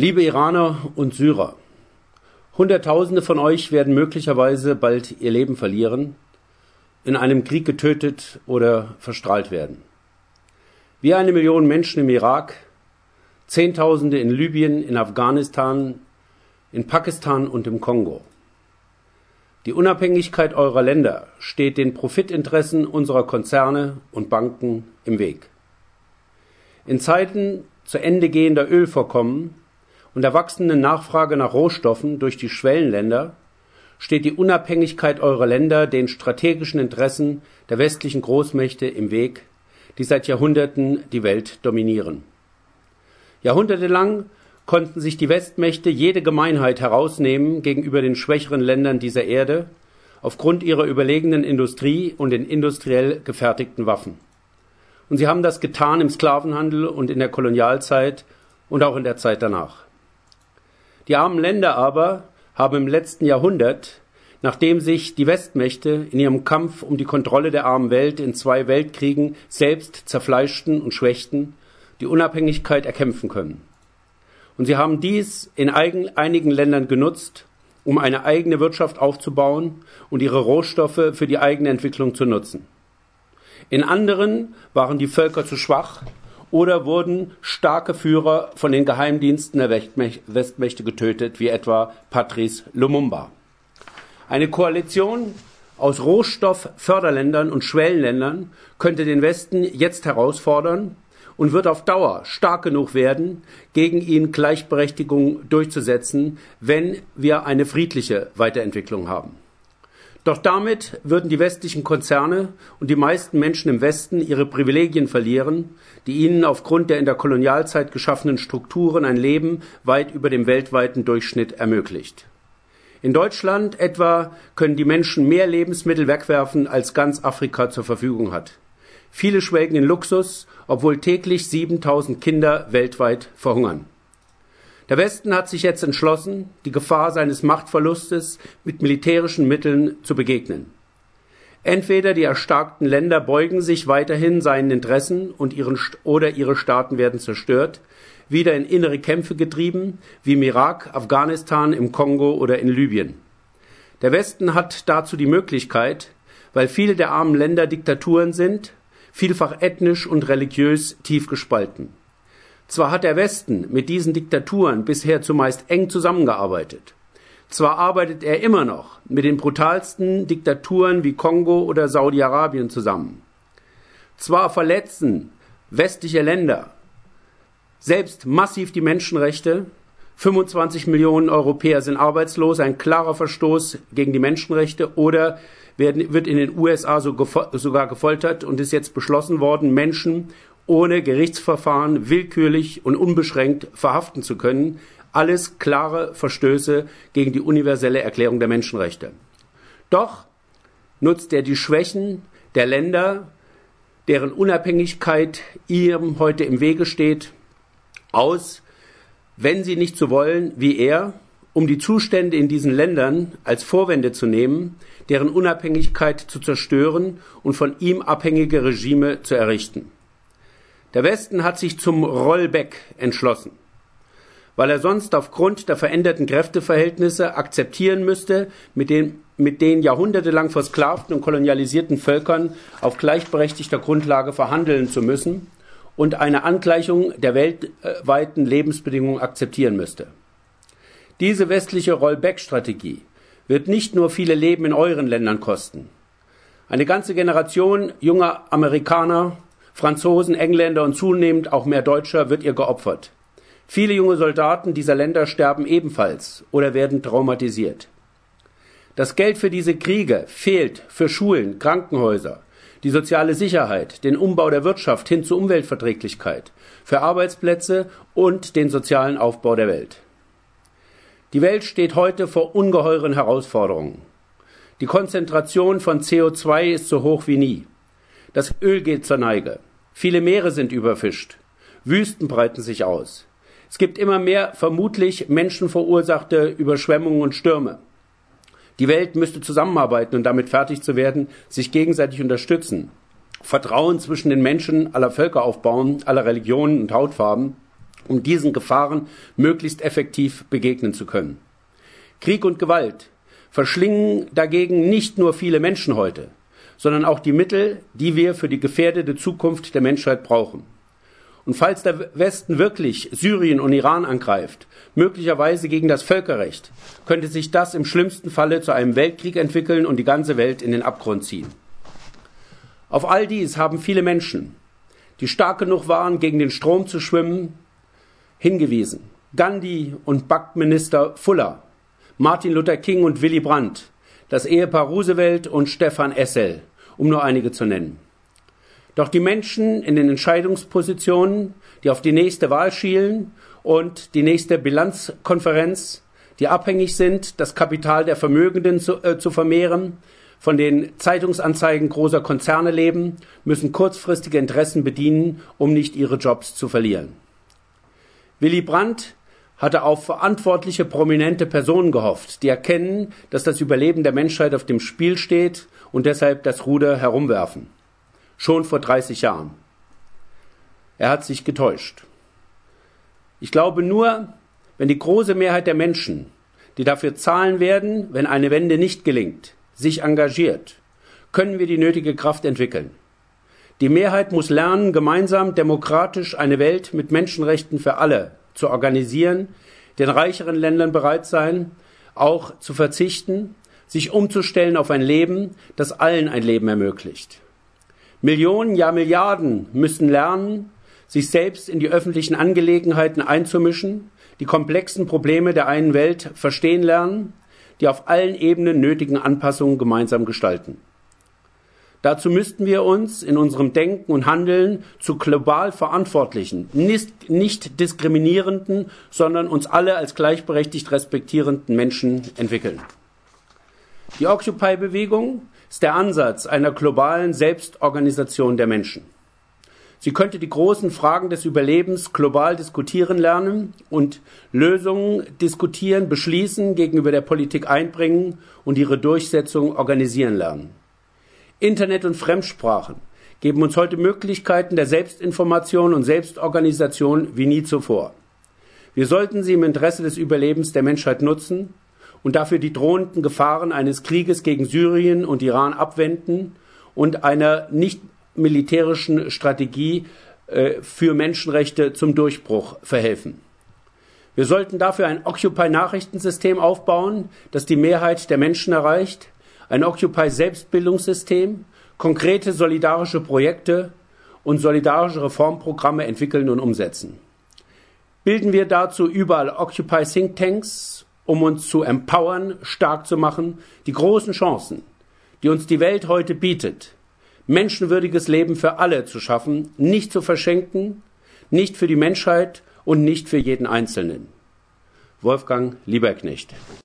Liebe Iraner und Syrer, Hunderttausende von euch werden möglicherweise bald ihr Leben verlieren, in einem Krieg getötet oder verstrahlt werden. Wie eine Million Menschen im Irak, Zehntausende in Libyen, in Afghanistan, in Pakistan und im Kongo. Die Unabhängigkeit eurer Länder steht den Profitinteressen unserer Konzerne und Banken im Weg. In Zeiten zu Ende gehender Ölvorkommen und der wachsenden Nachfrage nach Rohstoffen durch die Schwellenländer steht die Unabhängigkeit eurer Länder den strategischen Interessen der westlichen Großmächte im Weg, die seit Jahrhunderten die Welt dominieren. Jahrhundertelang konnten sich die Westmächte jede Gemeinheit herausnehmen gegenüber den schwächeren Ländern dieser Erde aufgrund ihrer überlegenen Industrie und den industriell gefertigten Waffen. Und sie haben das getan im Sklavenhandel und in der Kolonialzeit und auch in der Zeit danach. Die armen Länder aber haben im letzten Jahrhundert, nachdem sich die Westmächte in ihrem Kampf um die Kontrolle der armen Welt in zwei Weltkriegen selbst zerfleischten und schwächten, die Unabhängigkeit erkämpfen können. Und sie haben dies in einigen Ländern genutzt, um eine eigene Wirtschaft aufzubauen und ihre Rohstoffe für die eigene Entwicklung zu nutzen. In anderen waren die Völker zu schwach oder wurden starke Führer von den Geheimdiensten der Westmächte getötet, wie etwa Patrice Lumumba. Eine Koalition aus Rohstoffförderländern und Schwellenländern könnte den Westen jetzt herausfordern und wird auf Dauer stark genug werden, gegen ihn Gleichberechtigung durchzusetzen, wenn wir eine friedliche Weiterentwicklung haben. Doch damit würden die westlichen Konzerne und die meisten Menschen im Westen ihre Privilegien verlieren, die ihnen aufgrund der in der Kolonialzeit geschaffenen Strukturen ein Leben weit über dem weltweiten Durchschnitt ermöglicht. In Deutschland etwa können die Menschen mehr Lebensmittel wegwerfen, als ganz Afrika zur Verfügung hat. Viele schwelgen in Luxus, obwohl täglich 7000 Kinder weltweit verhungern. Der Westen hat sich jetzt entschlossen, die Gefahr seines Machtverlustes mit militärischen Mitteln zu begegnen. Entweder die erstarkten Länder beugen sich weiterhin seinen Interessen und ihren oder ihre Staaten werden zerstört, wieder in innere Kämpfe getrieben, wie im Irak, Afghanistan, im Kongo oder in Libyen. Der Westen hat dazu die Möglichkeit, weil viele der armen Länder Diktaturen sind, vielfach ethnisch und religiös tief gespalten. Zwar hat der Westen mit diesen Diktaturen bisher zumeist eng zusammengearbeitet. Zwar arbeitet er immer noch mit den brutalsten Diktaturen wie Kongo oder Saudi-Arabien zusammen. Zwar verletzen westliche Länder selbst massiv die Menschenrechte, 25 Millionen Europäer sind arbeitslos, ein klarer Verstoß gegen die Menschenrechte oder werden, wird in den USA sogar gefoltert und ist jetzt beschlossen worden, Menschen ohne Gerichtsverfahren willkürlich und unbeschränkt verhaften zu können. Alles klare Verstöße gegen die universelle Erklärung der Menschenrechte. Doch nutzt er die Schwächen der Länder, deren Unabhängigkeit ihm heute im Wege steht, aus, wenn sie nicht so wollen wie er, um die Zustände in diesen Ländern als Vorwände zu nehmen, deren Unabhängigkeit zu zerstören und von ihm abhängige Regime zu errichten. Der Westen hat sich zum Rollback entschlossen, weil er sonst aufgrund der veränderten Kräfteverhältnisse akzeptieren müsste, mit den, mit den jahrhundertelang versklavten und kolonialisierten Völkern auf gleichberechtigter Grundlage verhandeln zu müssen und eine Angleichung der weltweiten Lebensbedingungen akzeptieren müsste. Diese westliche Rollback-Strategie wird nicht nur viele Leben in euren Ländern kosten. Eine ganze Generation junger Amerikaner Franzosen, Engländer und zunehmend auch mehr Deutscher wird ihr geopfert. Viele junge Soldaten dieser Länder sterben ebenfalls oder werden traumatisiert. Das Geld für diese Kriege fehlt für Schulen, Krankenhäuser, die soziale Sicherheit, den Umbau der Wirtschaft hin zur Umweltverträglichkeit, für Arbeitsplätze und den sozialen Aufbau der Welt. Die Welt steht heute vor ungeheuren Herausforderungen. Die Konzentration von CO2 ist so hoch wie nie. Das Öl geht zur Neige. Viele Meere sind überfischt. Wüsten breiten sich aus. Es gibt immer mehr vermutlich menschenverursachte Überschwemmungen und Stürme. Die Welt müsste zusammenarbeiten und damit fertig zu werden, sich gegenseitig unterstützen. Vertrauen zwischen den Menschen aller Völker aufbauen, aller Religionen und Hautfarben, um diesen Gefahren möglichst effektiv begegnen zu können. Krieg und Gewalt verschlingen dagegen nicht nur viele Menschen heute, sondern auch die Mittel, die wir für die gefährdete Zukunft der Menschheit brauchen. Und falls der Westen wirklich Syrien und Iran angreift, möglicherweise gegen das Völkerrecht, könnte sich das im schlimmsten Falle zu einem Weltkrieg entwickeln und die ganze Welt in den Abgrund ziehen. Auf all dies haben viele Menschen, die stark genug waren, gegen den Strom zu schwimmen, hingewiesen. Gandhi und Backminister Fuller, Martin Luther King und Willy Brandt, das Ehepaar Roosevelt und Stefan Essel, um nur einige zu nennen. Doch die Menschen in den Entscheidungspositionen, die auf die nächste Wahl schielen und die nächste Bilanzkonferenz, die abhängig sind, das Kapital der Vermögenden zu, äh, zu vermehren, von den Zeitungsanzeigen großer Konzerne leben, müssen kurzfristige Interessen bedienen, um nicht ihre Jobs zu verlieren. Willy Brandt hatte auf verantwortliche prominente Personen gehofft, die erkennen, dass das Überleben der Menschheit auf dem Spiel steht und deshalb das Ruder herumwerfen. Schon vor 30 Jahren. Er hat sich getäuscht. Ich glaube nur, wenn die große Mehrheit der Menschen, die dafür zahlen werden, wenn eine Wende nicht gelingt, sich engagiert, können wir die nötige Kraft entwickeln. Die Mehrheit muss lernen, gemeinsam demokratisch eine Welt mit Menschenrechten für alle zu organisieren, den reicheren Ländern bereit sein, auch zu verzichten, sich umzustellen auf ein Leben, das allen ein Leben ermöglicht. Millionen, ja Milliarden müssen lernen, sich selbst in die öffentlichen Angelegenheiten einzumischen, die komplexen Probleme der einen Welt verstehen lernen, die auf allen Ebenen nötigen Anpassungen gemeinsam gestalten. Dazu müssten wir uns in unserem Denken und Handeln zu global verantwortlichen, nicht, nicht diskriminierenden, sondern uns alle als gleichberechtigt respektierenden Menschen entwickeln. Die Occupy-Bewegung ist der Ansatz einer globalen Selbstorganisation der Menschen. Sie könnte die großen Fragen des Überlebens global diskutieren lernen und Lösungen diskutieren, beschließen, gegenüber der Politik einbringen und ihre Durchsetzung organisieren lernen. Internet und Fremdsprachen geben uns heute Möglichkeiten der Selbstinformation und Selbstorganisation wie nie zuvor. Wir sollten sie im Interesse des Überlebens der Menschheit nutzen und dafür die drohenden Gefahren eines Krieges gegen Syrien und Iran abwenden und einer nicht militärischen Strategie äh, für Menschenrechte zum Durchbruch verhelfen. Wir sollten dafür ein Occupy-Nachrichtensystem aufbauen, das die Mehrheit der Menschen erreicht, ein Occupy-Selbstbildungssystem, konkrete solidarische Projekte und solidarische Reformprogramme entwickeln und umsetzen. Bilden wir dazu überall Occupy Think Tanks, um uns zu empowern, stark zu machen, die großen Chancen, die uns die Welt heute bietet, menschenwürdiges Leben für alle zu schaffen, nicht zu verschenken, nicht für die Menschheit und nicht für jeden Einzelnen. Wolfgang Lieberknecht